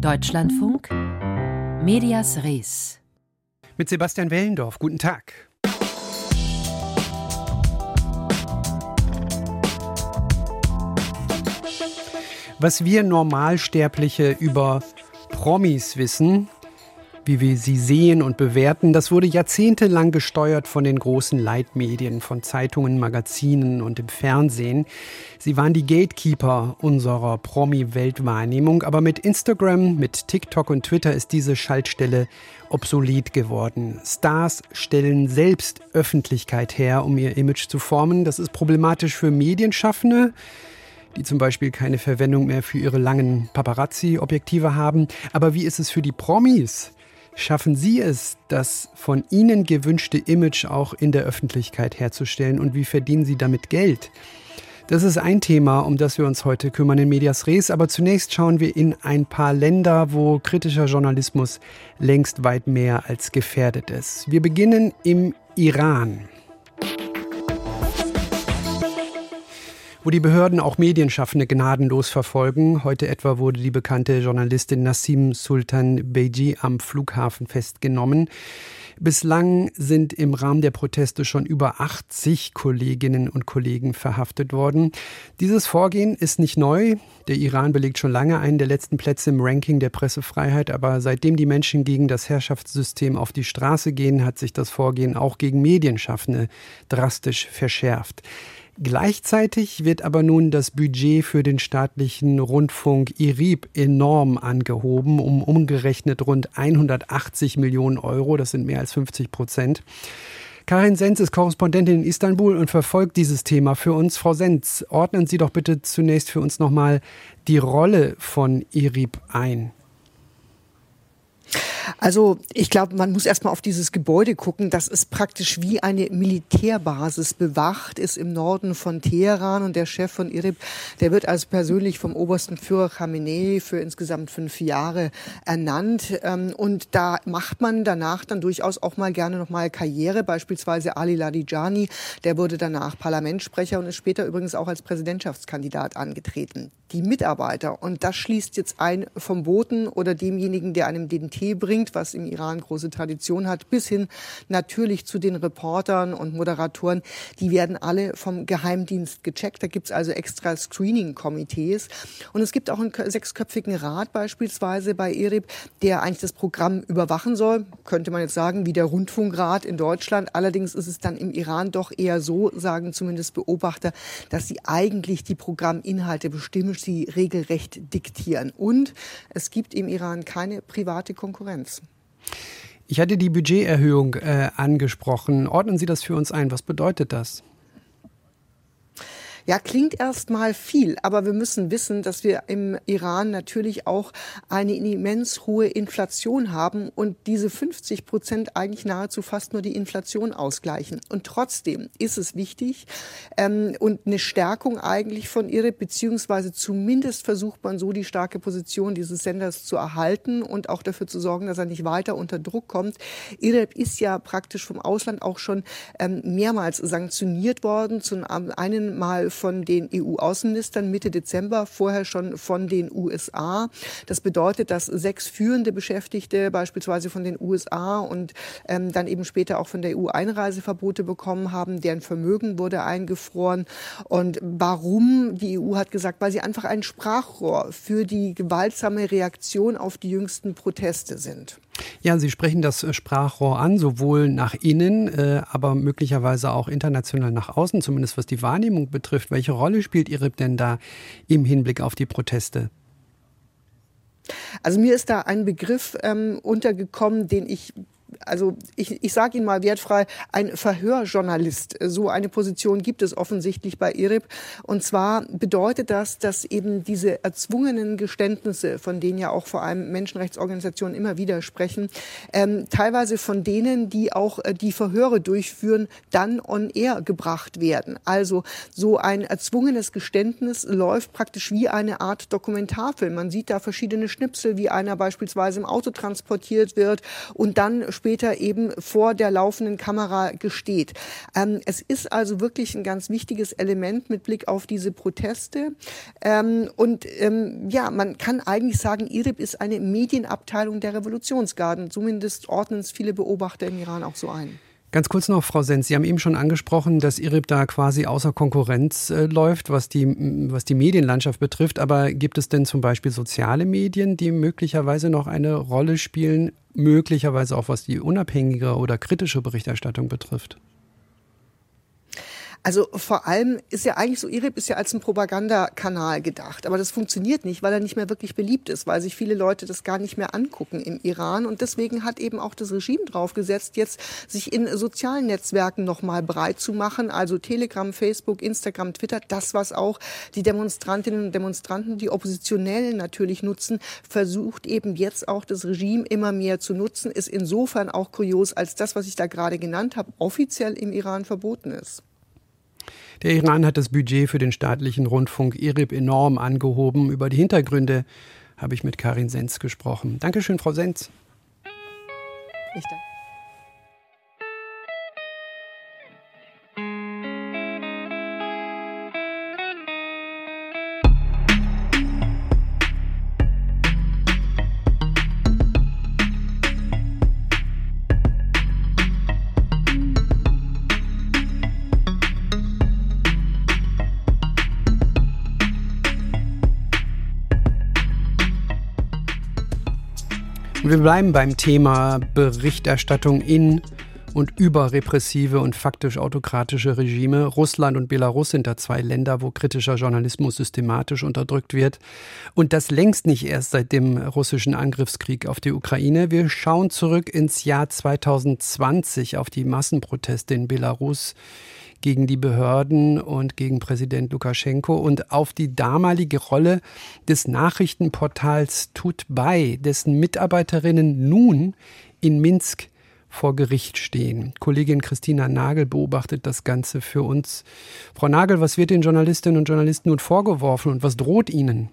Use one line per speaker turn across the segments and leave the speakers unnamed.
Deutschlandfunk Medias Res
mit Sebastian Wellendorf. Guten Tag. Was wir Normalsterbliche über Promis wissen, wie wir sie sehen und bewerten, das wurde jahrzehntelang gesteuert von den großen Leitmedien, von Zeitungen, Magazinen und dem Fernsehen. Sie waren die Gatekeeper unserer Promi-Weltwahrnehmung, aber mit Instagram, mit TikTok und Twitter ist diese Schaltstelle obsolet geworden. Stars stellen selbst Öffentlichkeit her, um ihr Image zu formen. Das ist problematisch für Medienschaffende die zum Beispiel keine Verwendung mehr für ihre langen Paparazzi-Objektive haben. Aber wie ist es für die Promis? Schaffen Sie es, das von Ihnen gewünschte Image auch in der Öffentlichkeit herzustellen und wie verdienen Sie damit Geld? Das ist ein Thema, um das wir uns heute kümmern in Medias Res. Aber zunächst schauen wir in ein paar Länder, wo kritischer Journalismus längst weit mehr als gefährdet ist. Wir beginnen im Iran. Wo die Behörden auch Medienschaffende gnadenlos verfolgen. Heute etwa wurde die bekannte Journalistin Nassim Sultan Beji am Flughafen festgenommen. Bislang sind im Rahmen der Proteste schon über 80 Kolleginnen und Kollegen verhaftet worden. Dieses Vorgehen ist nicht neu. Der Iran belegt schon lange einen der letzten Plätze im Ranking der Pressefreiheit, aber seitdem die Menschen gegen das Herrschaftssystem auf die Straße gehen, hat sich das Vorgehen auch gegen Medienschaffende drastisch verschärft. Gleichzeitig wird aber nun das Budget für den staatlichen Rundfunk IRIB enorm angehoben, um umgerechnet rund 180 Millionen Euro. Das sind mehr als 50 Prozent. Karin Senz ist Korrespondentin in Istanbul und verfolgt dieses Thema für uns. Frau Senz, ordnen Sie doch bitte zunächst für uns nochmal die Rolle von IRIB ein.
Also ich glaube, man muss erstmal auf dieses Gebäude gucken. Das ist praktisch wie eine Militärbasis bewacht, ist im Norden von Teheran und der Chef von IRIB, der wird also persönlich vom obersten Führer Khamenei für insgesamt fünf Jahre ernannt. Ähm, und da macht man danach dann durchaus auch mal gerne noch mal Karriere. Beispielsweise Ali Ladijani, der wurde danach Parlamentssprecher und ist später übrigens auch als Präsidentschaftskandidat angetreten. Die Mitarbeiter, und das schließt jetzt ein vom Boten oder demjenigen, der einem den Tee bringt, was im Iran große Tradition hat, bis hin natürlich zu den Reportern und Moderatoren. Die werden alle vom Geheimdienst gecheckt. Da gibt es also extra Screening-Komitees. Und es gibt auch einen sechsköpfigen Rat beispielsweise bei ERIB, der eigentlich das Programm überwachen soll. Könnte man jetzt sagen, wie der Rundfunkrat in Deutschland. Allerdings ist es dann im Iran doch eher so, sagen zumindest Beobachter, dass sie eigentlich die Programminhalte bestimmen, sie regelrecht diktieren. Und es gibt im Iran keine private Konkurrenz.
Ich hatte die Budgeterhöhung äh, angesprochen. Ordnen Sie das für uns ein. Was bedeutet das?
Ja, klingt erstmal viel, aber wir müssen wissen, dass wir im Iran natürlich auch eine immens hohe Inflation haben und diese 50 Prozent eigentlich nahezu fast nur die Inflation ausgleichen. Und trotzdem ist es wichtig ähm, und eine Stärkung eigentlich von IRIB, beziehungsweise zumindest versucht man so die starke Position dieses Senders zu erhalten und auch dafür zu sorgen, dass er nicht weiter unter Druck kommt. IRIB ist ja praktisch vom Ausland auch schon ähm, mehrmals sanktioniert worden. Zum einen Mal von den EU-Außenministern Mitte Dezember, vorher schon von den USA. Das bedeutet, dass sechs führende Beschäftigte beispielsweise von den USA und ähm, dann eben später auch von der EU Einreiseverbote bekommen haben. Deren Vermögen wurde eingefroren. Und warum? Die EU hat gesagt, weil sie einfach ein Sprachrohr für die gewaltsame Reaktion auf die jüngsten Proteste sind.
Ja, Sie sprechen das äh, Sprachrohr an, sowohl nach innen, äh, aber möglicherweise auch international nach außen, zumindest was die Wahrnehmung betrifft. Welche Rolle spielt IRIB denn da im Hinblick auf die Proteste?
Also mir ist da ein Begriff ähm, untergekommen, den ich also ich, ich sage Ihnen mal wertfrei, ein Verhörjournalist. So eine Position gibt es offensichtlich bei IRIB. Und zwar bedeutet das, dass eben diese erzwungenen Geständnisse, von denen ja auch vor allem Menschenrechtsorganisationen immer wieder sprechen, ähm, teilweise von denen, die auch äh, die Verhöre durchführen, dann on air gebracht werden. Also so ein erzwungenes Geständnis läuft praktisch wie eine Art Dokumentarfilm. Man sieht da verschiedene Schnipsel, wie einer beispielsweise im Auto transportiert wird und dann später eben vor der laufenden Kamera gesteht. Ähm, es ist also wirklich ein ganz wichtiges Element mit Blick auf diese Proteste. Ähm, und ähm, ja, man kann eigentlich sagen, IRIB ist eine Medienabteilung der Revolutionsgarden. Zumindest ordnen es viele Beobachter im Iran auch so ein.
Ganz kurz noch, Frau Sens, Sie haben eben schon angesprochen, dass IRIB da quasi außer Konkurrenz äh, läuft, was die, was die Medienlandschaft betrifft. Aber gibt es denn zum Beispiel soziale Medien, die möglicherweise noch eine Rolle spielen, möglicherweise auch was die unabhängige oder kritische Berichterstattung betrifft?
Also vor allem ist ja eigentlich so, IRIB ist ja als ein Propagandakanal gedacht. Aber das funktioniert nicht, weil er nicht mehr wirklich beliebt ist, weil sich viele Leute das gar nicht mehr angucken im Iran. Und deswegen hat eben auch das Regime drauf gesetzt, jetzt sich in sozialen Netzwerken nochmal breit zu machen. Also Telegram, Facebook, Instagram, Twitter, das, was auch die Demonstrantinnen und Demonstranten, die Oppositionellen natürlich nutzen, versucht eben jetzt auch das Regime immer mehr zu nutzen, ist insofern auch kurios, als das, was ich da gerade genannt habe, offiziell im Iran verboten ist.
Der Iran hat das Budget für den staatlichen Rundfunk IRIB enorm angehoben. Über die Hintergründe habe ich mit Karin Sens gesprochen. Dankeschön, Frau Sens. Ich danke. Wir bleiben beim Thema Berichterstattung in und über repressive und faktisch autokratische Regime. Russland und Belarus sind da zwei Länder, wo kritischer Journalismus systematisch unterdrückt wird. Und das längst nicht erst seit dem russischen Angriffskrieg auf die Ukraine. Wir schauen zurück ins Jahr 2020 auf die Massenproteste in Belarus gegen die Behörden und gegen Präsident Lukaschenko und auf die damalige Rolle des Nachrichtenportals Tutbay, dessen Mitarbeiterinnen nun in Minsk vor Gericht stehen. Kollegin Christina Nagel beobachtet das Ganze für uns. Frau Nagel, was wird den Journalistinnen und Journalisten nun vorgeworfen und was droht ihnen?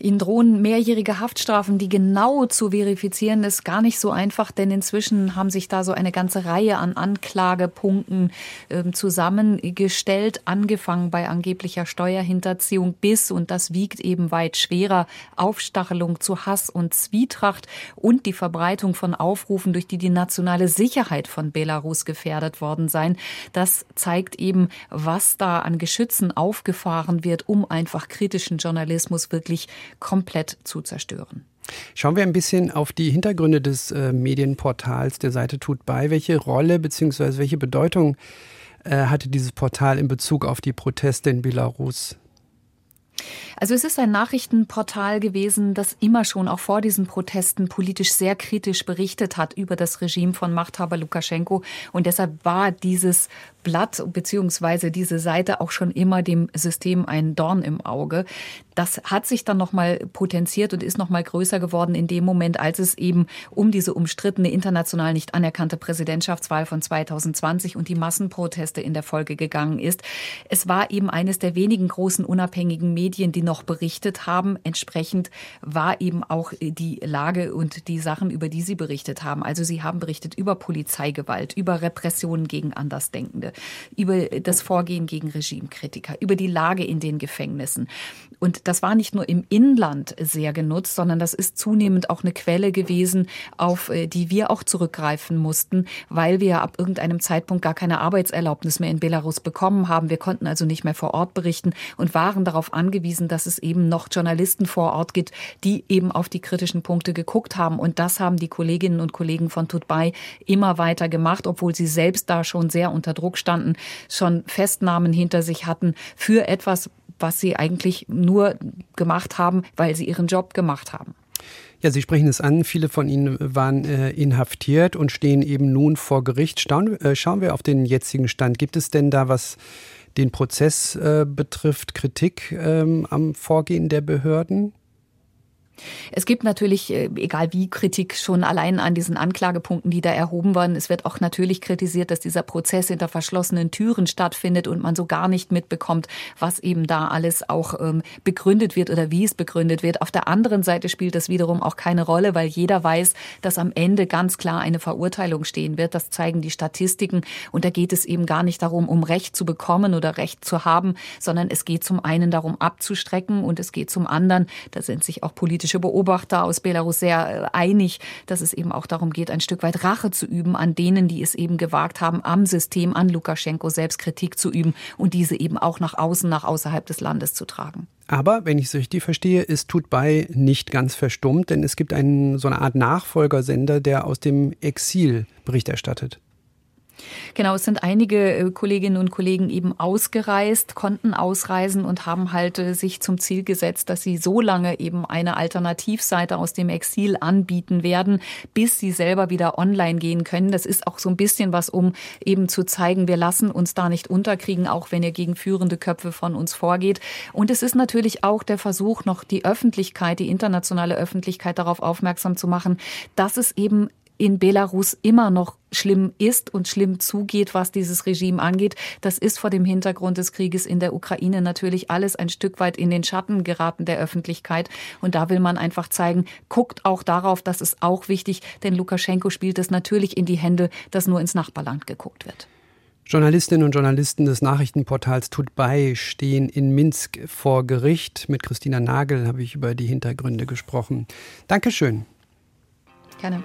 Ihnen drohen mehrjährige Haftstrafen, die genau zu verifizieren ist gar nicht so einfach, denn inzwischen haben sich da so eine ganze Reihe an Anklagepunkten äh, zusammengestellt, angefangen bei angeblicher Steuerhinterziehung bis, und das wiegt eben weit schwerer, Aufstachelung zu Hass und Zwietracht und die Verbreitung von Aufrufen, durch die die nationale Sicherheit von Belarus gefährdet worden sein. Das zeigt eben, was da an Geschützen aufgefahren wird, um einfach kritischen Journalismus wirklich komplett zu zerstören.
Schauen wir ein bisschen auf die Hintergründe des äh, Medienportals der Seite Tut bei. Welche Rolle bzw. welche Bedeutung äh, hatte dieses Portal in Bezug auf die Proteste in Belarus?
Also es ist ein Nachrichtenportal gewesen, das immer schon auch vor diesen Protesten politisch sehr kritisch berichtet hat über das Regime von Machthaber Lukaschenko. Und deshalb war dieses Blatt beziehungsweise diese Seite auch schon immer dem System ein Dorn im Auge. Das hat sich dann nochmal potenziert und ist nochmal größer geworden in dem Moment, als es eben um diese umstrittene international nicht anerkannte Präsidentschaftswahl von 2020 und die Massenproteste in der Folge gegangen ist. Es war eben eines der wenigen großen unabhängigen Medien, die noch berichtet haben. Entsprechend war eben auch die Lage und die Sachen, über die sie berichtet haben. Also sie haben berichtet über Polizeigewalt, über Repressionen gegen Andersdenkende, über das Vorgehen gegen Regimekritiker, über die Lage in den Gefängnissen. Und das war nicht nur im Inland sehr genutzt, sondern das ist zunehmend auch eine Quelle gewesen, auf äh, die wir auch zurückgreifen mussten, weil wir ab irgendeinem Zeitpunkt gar keine Arbeitserlaubnis mehr in Belarus bekommen haben. Wir konnten also nicht mehr vor Ort berichten und waren darauf angewiesen, dass es eben noch Journalisten vor Ort gibt, die eben auf die kritischen Punkte geguckt haben. Und das haben die Kolleginnen und Kollegen von Tutbay immer weiter gemacht, obwohl sie selbst da schon sehr unter Druck standen, schon Festnahmen hinter sich hatten für etwas, was sie eigentlich nur gemacht haben, weil sie ihren Job gemacht haben.
Ja, Sie sprechen es an. Viele von Ihnen waren äh, inhaftiert und stehen eben nun vor Gericht. Schauen, äh, schauen wir auf den jetzigen Stand. Gibt es denn da, was den Prozess äh, betrifft, Kritik ähm, am Vorgehen der Behörden?
Es gibt natürlich, äh, egal wie, Kritik schon allein an diesen Anklagepunkten, die da erhoben werden. Es wird auch natürlich kritisiert, dass dieser Prozess hinter verschlossenen Türen stattfindet und man so gar nicht mitbekommt, was eben da alles auch ähm, begründet wird oder wie es begründet wird. Auf der anderen Seite spielt das wiederum auch keine Rolle, weil jeder weiß, dass am Ende ganz klar eine Verurteilung stehen wird. Das zeigen die Statistiken. Und da geht es eben gar nicht darum, um Recht zu bekommen oder Recht zu haben, sondern es geht zum einen darum, abzustrecken und es geht zum anderen, da sind sich auch politische Beobachter aus Belarus sehr äh, einig, dass es eben auch darum geht, ein Stück weit Rache zu üben an denen, die es eben gewagt haben, am System, an Lukaschenko selbst Kritik zu üben und diese eben auch nach außen, nach außerhalb des Landes zu tragen.
Aber, wenn ich es richtig verstehe, ist Tutbei nicht ganz verstummt, denn es gibt einen, so eine Art Nachfolgersender, der aus dem Exil Bericht erstattet.
Genau, es sind einige äh, Kolleginnen und Kollegen eben ausgereist, konnten ausreisen und haben halt äh, sich zum Ziel gesetzt, dass sie so lange eben eine Alternativseite aus dem Exil anbieten werden, bis sie selber wieder online gehen können. Das ist auch so ein bisschen was, um eben zu zeigen, wir lassen uns da nicht unterkriegen, auch wenn ihr gegen führende Köpfe von uns vorgeht. Und es ist natürlich auch der Versuch, noch die Öffentlichkeit, die internationale Öffentlichkeit darauf aufmerksam zu machen, dass es eben in Belarus immer noch schlimm ist und schlimm zugeht, was dieses Regime angeht. Das ist vor dem Hintergrund des Krieges in der Ukraine natürlich alles ein Stück weit in den Schatten geraten der Öffentlichkeit. Und da will man einfach zeigen, guckt auch darauf, das ist auch wichtig, denn Lukaschenko spielt es natürlich in die Hände, dass nur ins Nachbarland geguckt wird.
Journalistinnen und Journalisten des Nachrichtenportals Tut bei stehen in Minsk vor Gericht. Mit Christina Nagel habe ich über die Hintergründe gesprochen. Dankeschön.
Gerne.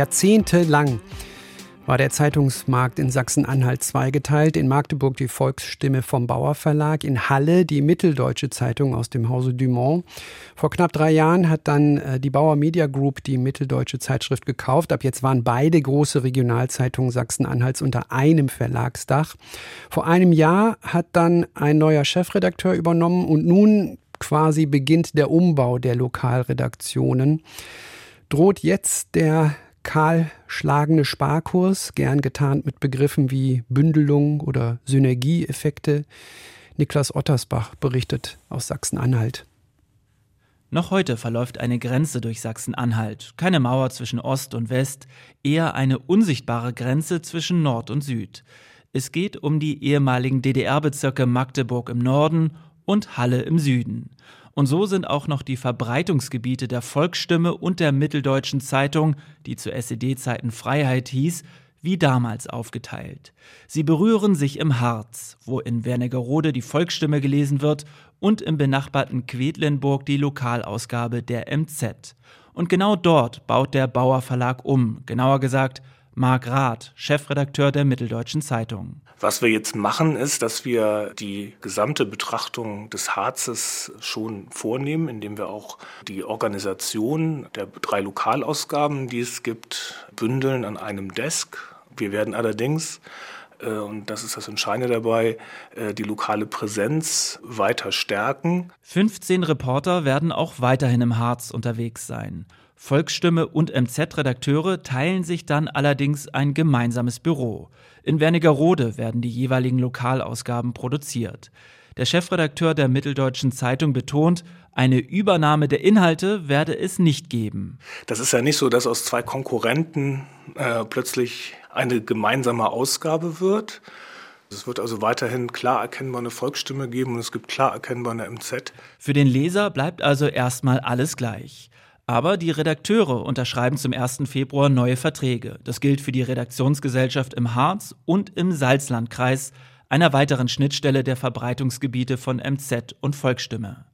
Jahrzehntelang war der Zeitungsmarkt in Sachsen-Anhalt zweigeteilt. In Magdeburg die Volksstimme vom Bauer Verlag, in Halle die Mitteldeutsche Zeitung aus dem Hause Dumont. Vor knapp drei Jahren hat dann äh, die Bauer Media Group die Mitteldeutsche Zeitschrift gekauft. Ab jetzt waren beide große Regionalzeitungen Sachsen-Anhalts unter einem Verlagsdach. Vor einem Jahr hat dann ein neuer Chefredakteur übernommen und nun quasi beginnt der Umbau der Lokalredaktionen. Droht jetzt der kahlschlagende Sparkurs, gern getarnt mit Begriffen wie Bündelung oder Synergieeffekte. Niklas Ottersbach berichtet aus Sachsen-Anhalt.
Noch heute verläuft eine Grenze durch Sachsen-Anhalt. Keine Mauer zwischen Ost und West, eher eine unsichtbare Grenze zwischen Nord und Süd. Es geht um die ehemaligen DDR-Bezirke Magdeburg im Norden und Halle im Süden. Und so sind auch noch die Verbreitungsgebiete der Volksstimme und der Mitteldeutschen Zeitung, die zu SED-Zeiten Freiheit hieß, wie damals aufgeteilt. Sie berühren sich im Harz, wo in Wernigerode die Volksstimme gelesen wird und im benachbarten Quedlinburg die Lokalausgabe der MZ. Und genau dort baut der Bauer Verlag um, genauer gesagt Marc Rath, Chefredakteur der Mitteldeutschen Zeitung.
Was wir jetzt machen, ist, dass wir die gesamte Betrachtung des Harzes schon vornehmen, indem wir auch die Organisation der drei Lokalausgaben, die es gibt, bündeln an einem Desk. Wir werden allerdings äh, und das ist das Entscheidende dabei, äh, die lokale Präsenz weiter stärken.
15 Reporter werden auch weiterhin im Harz unterwegs sein. Volksstimme und MZ-Redakteure teilen sich dann allerdings ein gemeinsames Büro. In Wernigerode werden die jeweiligen Lokalausgaben produziert. Der Chefredakteur der Mitteldeutschen Zeitung betont, eine Übernahme der Inhalte werde es nicht geben.
Das ist ja nicht so, dass aus zwei Konkurrenten äh, plötzlich eine gemeinsame Ausgabe wird. Es wird also weiterhin klar erkennbar eine Volksstimme geben und es gibt klar erkennbar eine MZ.
Für den Leser bleibt also erstmal alles gleich. Aber die Redakteure unterschreiben zum 1. Februar neue Verträge. Das gilt für die Redaktionsgesellschaft im Harz und im Salzlandkreis, einer weiteren Schnittstelle der Verbreitungsgebiete von MZ und Volksstimme.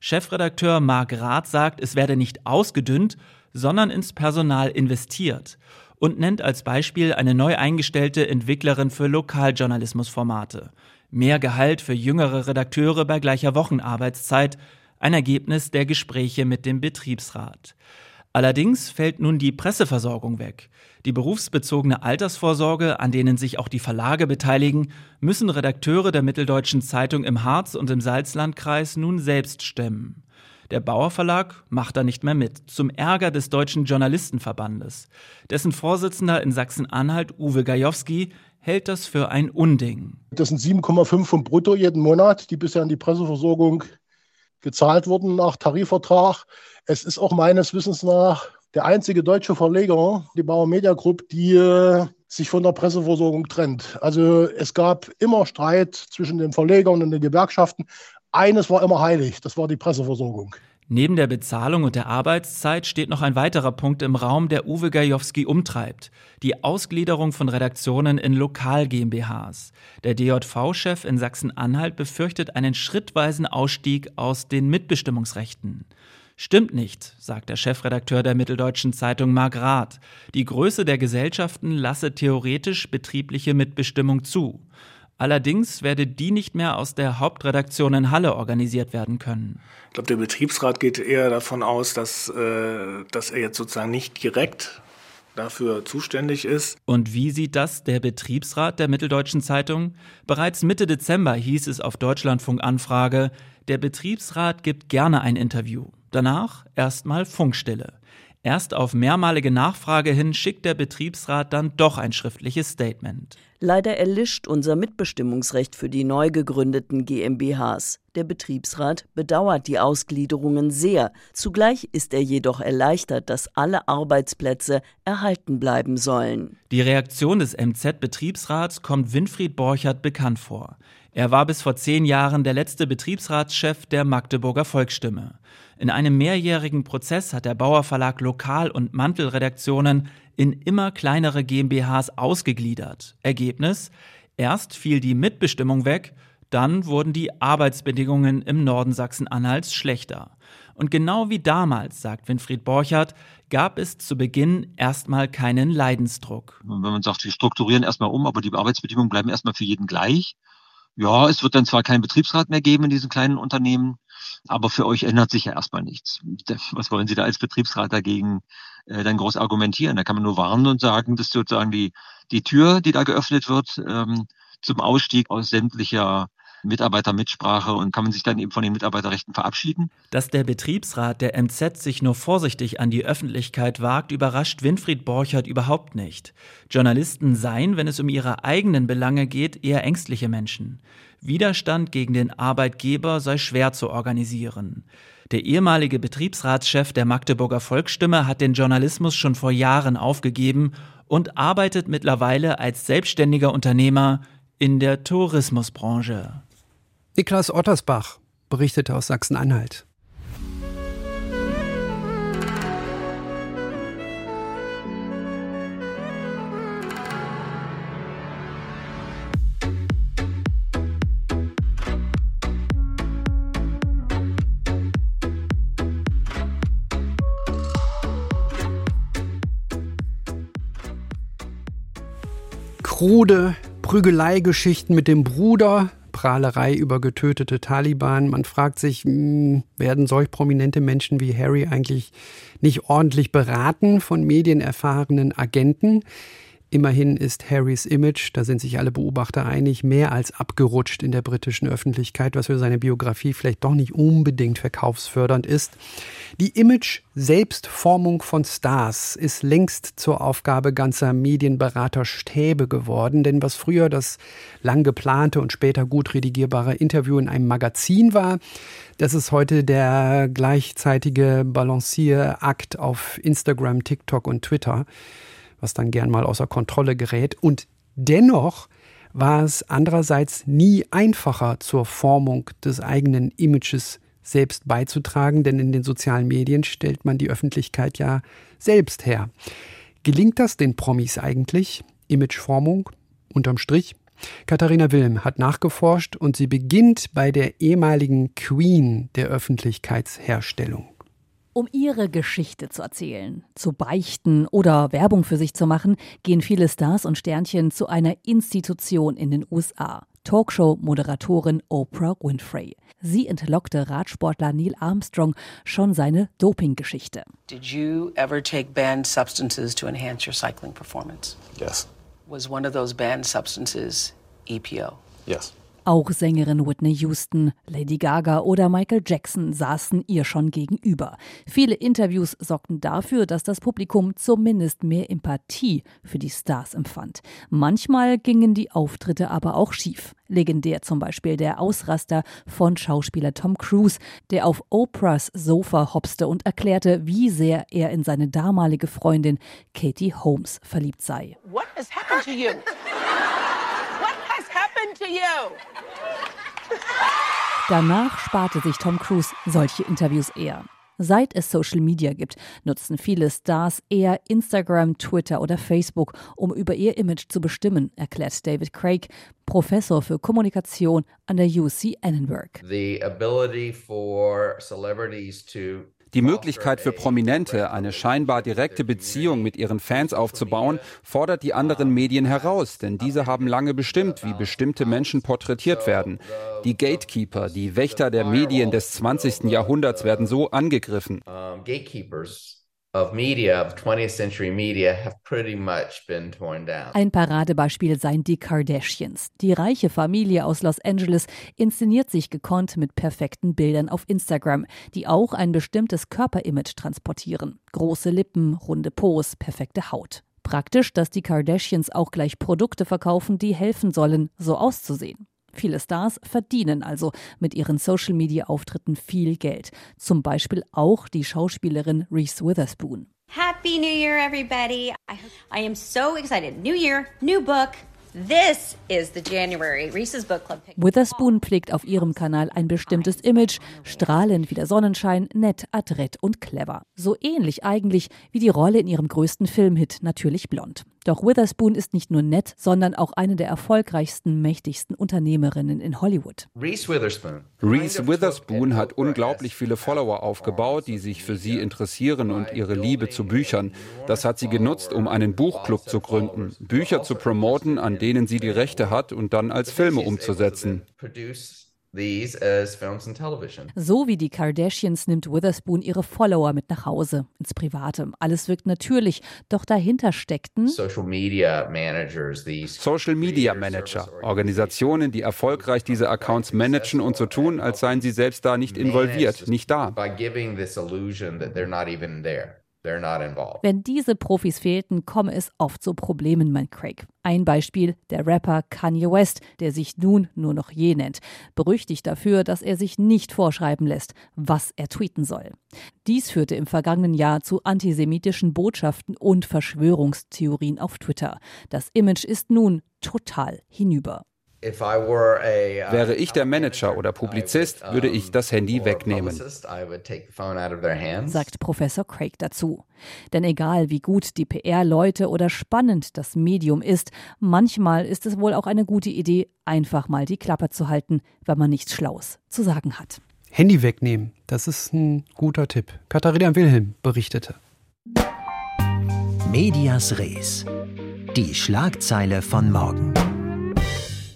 Chefredakteur Marc Rath sagt, es werde nicht ausgedünnt, sondern ins Personal investiert und nennt als Beispiel eine neu eingestellte Entwicklerin für Lokaljournalismusformate. Mehr Gehalt für jüngere Redakteure bei gleicher Wochenarbeitszeit, ein Ergebnis der Gespräche mit dem Betriebsrat. Allerdings fällt nun die Presseversorgung weg. Die berufsbezogene Altersvorsorge, an denen sich auch die Verlage beteiligen, müssen Redakteure der Mitteldeutschen Zeitung im Harz und im Salzlandkreis nun selbst stemmen. Der Bauer Verlag macht da nicht mehr mit, zum Ärger des Deutschen Journalistenverbandes. Dessen Vorsitzender in Sachsen-Anhalt, Uwe Gajowski, hält das für ein Unding.
Das sind 7,5 vom Brutto jeden Monat, die bisher an die Presseversorgung gezahlt wurden nach Tarifvertrag. Es ist auch meines Wissens nach der einzige deutsche Verleger, die Bauer Media Group, die äh, sich von der Presseversorgung trennt. Also es gab immer Streit zwischen den Verlegern und den Gewerkschaften. Eines war immer heilig, das war die Presseversorgung.
Neben der Bezahlung und der Arbeitszeit steht noch ein weiterer Punkt im Raum, der Uwe Gajowski umtreibt. Die Ausgliederung von Redaktionen in Lokal-GmbHs. Der DJV-Chef in Sachsen-Anhalt befürchtet einen schrittweisen Ausstieg aus den Mitbestimmungsrechten. Stimmt nicht, sagt der Chefredakteur der Mitteldeutschen Zeitung Mark Rath. Die Größe der Gesellschaften lasse theoretisch betriebliche Mitbestimmung zu. Allerdings werde die nicht mehr aus der Hauptredaktion in Halle organisiert werden können.
Ich glaube, der Betriebsrat geht eher davon aus, dass, äh, dass er jetzt sozusagen nicht direkt dafür zuständig ist.
Und wie sieht das der Betriebsrat der Mitteldeutschen Zeitung? Bereits Mitte Dezember hieß es auf Deutschlandfunk Anfrage, der Betriebsrat gibt gerne ein Interview. Danach erstmal Funkstille. Erst auf mehrmalige Nachfrage hin schickt der Betriebsrat dann doch ein schriftliches Statement.
Leider erlischt unser Mitbestimmungsrecht für die neu gegründeten GmbHs. Der Betriebsrat bedauert die Ausgliederungen sehr. Zugleich ist er jedoch erleichtert, dass alle Arbeitsplätze erhalten bleiben sollen.
Die Reaktion des MZ-Betriebsrats kommt Winfried Borchert bekannt vor. Er war bis vor zehn Jahren der letzte Betriebsratschef der Magdeburger Volksstimme. In einem mehrjährigen Prozess hat der Bauer Verlag Lokal- und Mantelredaktionen in immer kleinere GmbHs ausgegliedert. Ergebnis? Erst fiel die Mitbestimmung weg, dann wurden die Arbeitsbedingungen im Norden Sachsen-Anhalts schlechter. Und genau wie damals, sagt Winfried Borchardt, gab es zu Beginn erstmal keinen Leidensdruck.
Wenn man sagt, wir strukturieren erstmal um, aber die Arbeitsbedingungen bleiben erstmal für jeden gleich. Ja, es wird dann zwar keinen Betriebsrat mehr geben in diesen kleinen Unternehmen, aber für euch ändert sich ja erstmal nichts. Was wollen Sie da als Betriebsrat dagegen äh, dann groß argumentieren? Da kann man nur warnen und sagen, dass sozusagen die, die Tür, die da geöffnet wird, ähm, zum Ausstieg aus sämtlicher Mitarbeitermitsprache und kann man sich dann eben von den Mitarbeiterrechten verabschieden.
Dass der Betriebsrat der MZ sich nur vorsichtig an die Öffentlichkeit wagt, überrascht Winfried Borchert überhaupt nicht. Journalisten seien, wenn es um ihre eigenen Belange geht, eher ängstliche Menschen. Widerstand gegen den Arbeitgeber sei schwer zu organisieren. Der ehemalige Betriebsratschef der Magdeburger Volksstimme hat den Journalismus schon vor Jahren aufgegeben und arbeitet mittlerweile als selbstständiger Unternehmer in der Tourismusbranche.
Niklas Ottersbach berichtete aus Sachsen-Anhalt. krude Prügeleigeschichten mit dem Bruder, Prahlerei über getötete Taliban. Man fragt sich, hm, werden solch prominente Menschen wie Harry eigentlich nicht ordentlich beraten von medienerfahrenen Agenten? Immerhin ist Harrys Image, da sind sich alle Beobachter einig, mehr als abgerutscht in der britischen Öffentlichkeit, was für seine Biografie vielleicht doch nicht unbedingt verkaufsfördernd ist. Die Image-Selbstformung von Stars ist längst zur Aufgabe ganzer Medienberaterstäbe geworden, denn was früher das lang geplante und später gut redigierbare Interview in einem Magazin war, das ist heute der gleichzeitige Balancierakt auf Instagram, TikTok und Twitter was dann gern mal außer Kontrolle gerät. Und dennoch war es andererseits nie einfacher zur Formung des eigenen Images selbst beizutragen, denn in den sozialen Medien stellt man die Öffentlichkeit ja selbst her. Gelingt das den Promis eigentlich? Imageformung unterm Strich? Katharina Wilm hat nachgeforscht und sie beginnt bei der ehemaligen Queen der Öffentlichkeitsherstellung
um ihre Geschichte zu erzählen, zu beichten oder Werbung für sich zu machen, gehen viele Stars und Sternchen zu einer Institution in den USA. Talkshow-Moderatorin Oprah Winfrey. Sie entlockte Radsportler Neil Armstrong schon seine Dopinggeschichte.
Did you ever take banned substances to enhance your cycling performance?
Yes.
Was one of those banned substances EPO?
Yes.
Auch Sängerin Whitney Houston, Lady Gaga oder Michael Jackson saßen ihr schon gegenüber. Viele Interviews sorgten dafür, dass das Publikum zumindest mehr Empathie für die Stars empfand. Manchmal gingen die Auftritte aber auch schief. Legendär zum Beispiel der Ausraster von Schauspieler Tom Cruise, der auf Oprahs Sofa hopste und erklärte, wie sehr er in seine damalige Freundin Katie Holmes verliebt sei.
What has happened to you? Happened to you?
Danach sparte sich Tom Cruise solche Interviews eher. Seit es Social Media gibt, nutzen viele Stars eher Instagram, Twitter oder Facebook, um über ihr Image zu bestimmen, erklärt David Craig, Professor für Kommunikation an der UC Edinburgh.
The ability for celebrities to
die Möglichkeit für Prominente, eine scheinbar direkte Beziehung mit ihren Fans aufzubauen, fordert die anderen Medien heraus, denn diese haben lange bestimmt, wie bestimmte Menschen porträtiert werden. Die Gatekeeper, die Wächter der Medien des 20. Jahrhunderts werden so angegriffen.
Of media, of 20th century media, have pretty much been torn down.
Ein Paradebeispiel seien die Kardashians. Die reiche Familie aus Los Angeles inszeniert sich gekonnt mit perfekten Bildern auf Instagram, die auch ein bestimmtes Körperimage transportieren. Große Lippen, runde Pos, perfekte Haut. Praktisch, dass die Kardashians auch gleich Produkte verkaufen, die helfen sollen, so auszusehen. Viele Stars verdienen also mit ihren Social-Media-Auftritten viel Geld. Zum Beispiel auch die Schauspielerin Reese Witherspoon.
Happy New Year, everybody. I, am so excited. New Year, new book. This is the January Reese's Book Club.
Witherspoon pflegt auf ihrem Kanal ein bestimmtes Image, strahlend wie der Sonnenschein, nett, adrett und clever. So ähnlich eigentlich wie die Rolle in ihrem größten Filmhit Natürlich Blond. Doch Witherspoon ist nicht nur nett, sondern auch eine der erfolgreichsten, mächtigsten Unternehmerinnen in Hollywood.
Reese Witherspoon.
Reese Witherspoon hat unglaublich viele Follower aufgebaut, die sich für sie interessieren und ihre Liebe zu Büchern. Das hat sie genutzt, um einen Buchclub zu gründen, Bücher zu promoten, an denen sie die Rechte hat und dann als Filme umzusetzen.
So wie die Kardashians nimmt Witherspoon ihre Follower mit nach Hause, ins Private. Alles wirkt natürlich, doch dahinter steckten
Social Media Managers,
Social Media Manager, Organisationen, die erfolgreich diese Accounts managen und so tun, als seien sie selbst da nicht involviert, nicht da.
Wenn diese Profis fehlten, komme es oft zu Problemen, meint Craig. Ein Beispiel der Rapper Kanye West, der sich nun nur noch je nennt. Berüchtigt dafür, dass er sich nicht vorschreiben lässt, was er tweeten soll. Dies führte im vergangenen Jahr zu antisemitischen Botschaften und Verschwörungstheorien auf Twitter. Das Image ist nun total hinüber.
Uh,
Wäre ich der Manager oder Publizist, würde ich das Handy wegnehmen,
sagt Professor Craig dazu. Denn egal wie gut die PR-Leute oder spannend das Medium ist, manchmal ist es wohl auch eine gute Idee, einfach mal die Klappe zu halten, wenn man nichts Schlaues zu sagen hat.
Handy wegnehmen, das ist ein guter Tipp. Katharina Wilhelm berichtete.
Medias Res. Die Schlagzeile von morgen.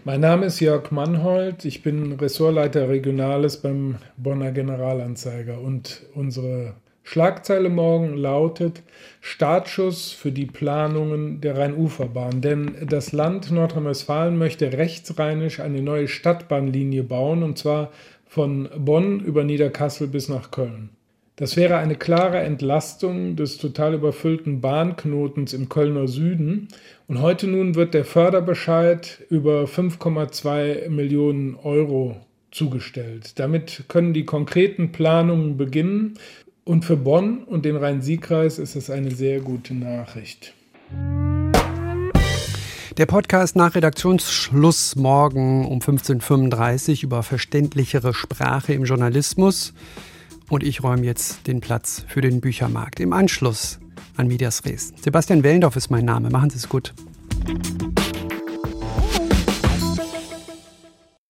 Mein Name ist Jörg Mannhold, ich bin Ressortleiter Regionales beim Bonner Generalanzeiger und unsere Schlagzeile morgen lautet Startschuss für die Planungen der Rhein-Ufer-Bahn. Denn das Land Nordrhein-Westfalen möchte rechtsrheinisch eine neue Stadtbahnlinie bauen und zwar von Bonn über Niederkassel bis nach Köln. Das wäre eine klare Entlastung des total überfüllten Bahnknotens im Kölner Süden. Und heute nun wird der Förderbescheid über 5,2 Millionen Euro zugestellt. Damit können die konkreten Planungen beginnen. Und für Bonn und den Rhein-Sieg-Kreis ist es eine sehr gute Nachricht.
Der Podcast nach Redaktionsschluss morgen um 15.35 Uhr über verständlichere Sprache im Journalismus und ich räume jetzt den Platz für den Büchermarkt im Anschluss an Medias Res. Sebastian Wellendorf ist mein Name. Machen Sie es gut.